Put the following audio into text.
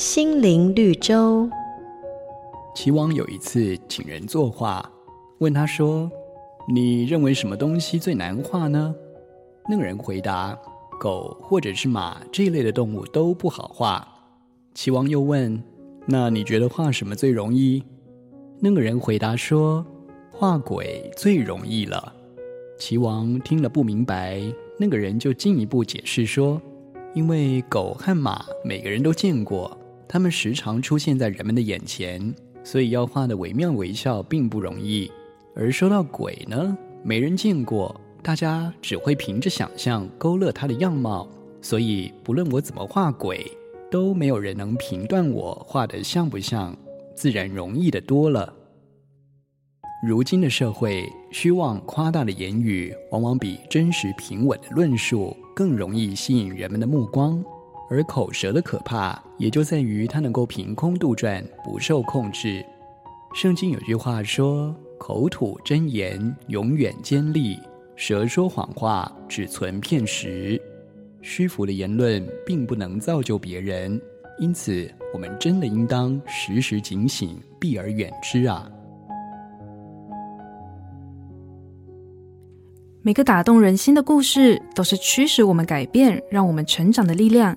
心灵绿洲。齐王有一次请人作画，问他说：“你认为什么东西最难画呢？”那个人回答：“狗或者是马这一类的动物都不好画。”齐王又问：“那你觉得画什么最容易？”那个人回答说：“画鬼最容易了。”齐王听了不明白，那个人就进一步解释说：“因为狗和马每个人都见过，他们时常出现在人们的眼前，所以要画得惟妙惟肖并不容易。而说到鬼呢，没人见过，大家只会凭着想象勾勒他的样貌，所以不论我怎么画鬼，都没有人能评断我画得像不像，自然容易得多了。”如今的社会，虚妄夸大的言语往往比真实平稳的论述更容易吸引人们的目光，而口舌的可怕也就在于它能够凭空杜撰，不受控制。圣经有句话说：“口吐真言，永远坚立；舌说谎话，只存片时。”虚浮的言论并不能造就别人，因此我们真的应当时时警醒，避而远之啊！每个打动人心的故事，都是驱使我们改变、让我们成长的力量。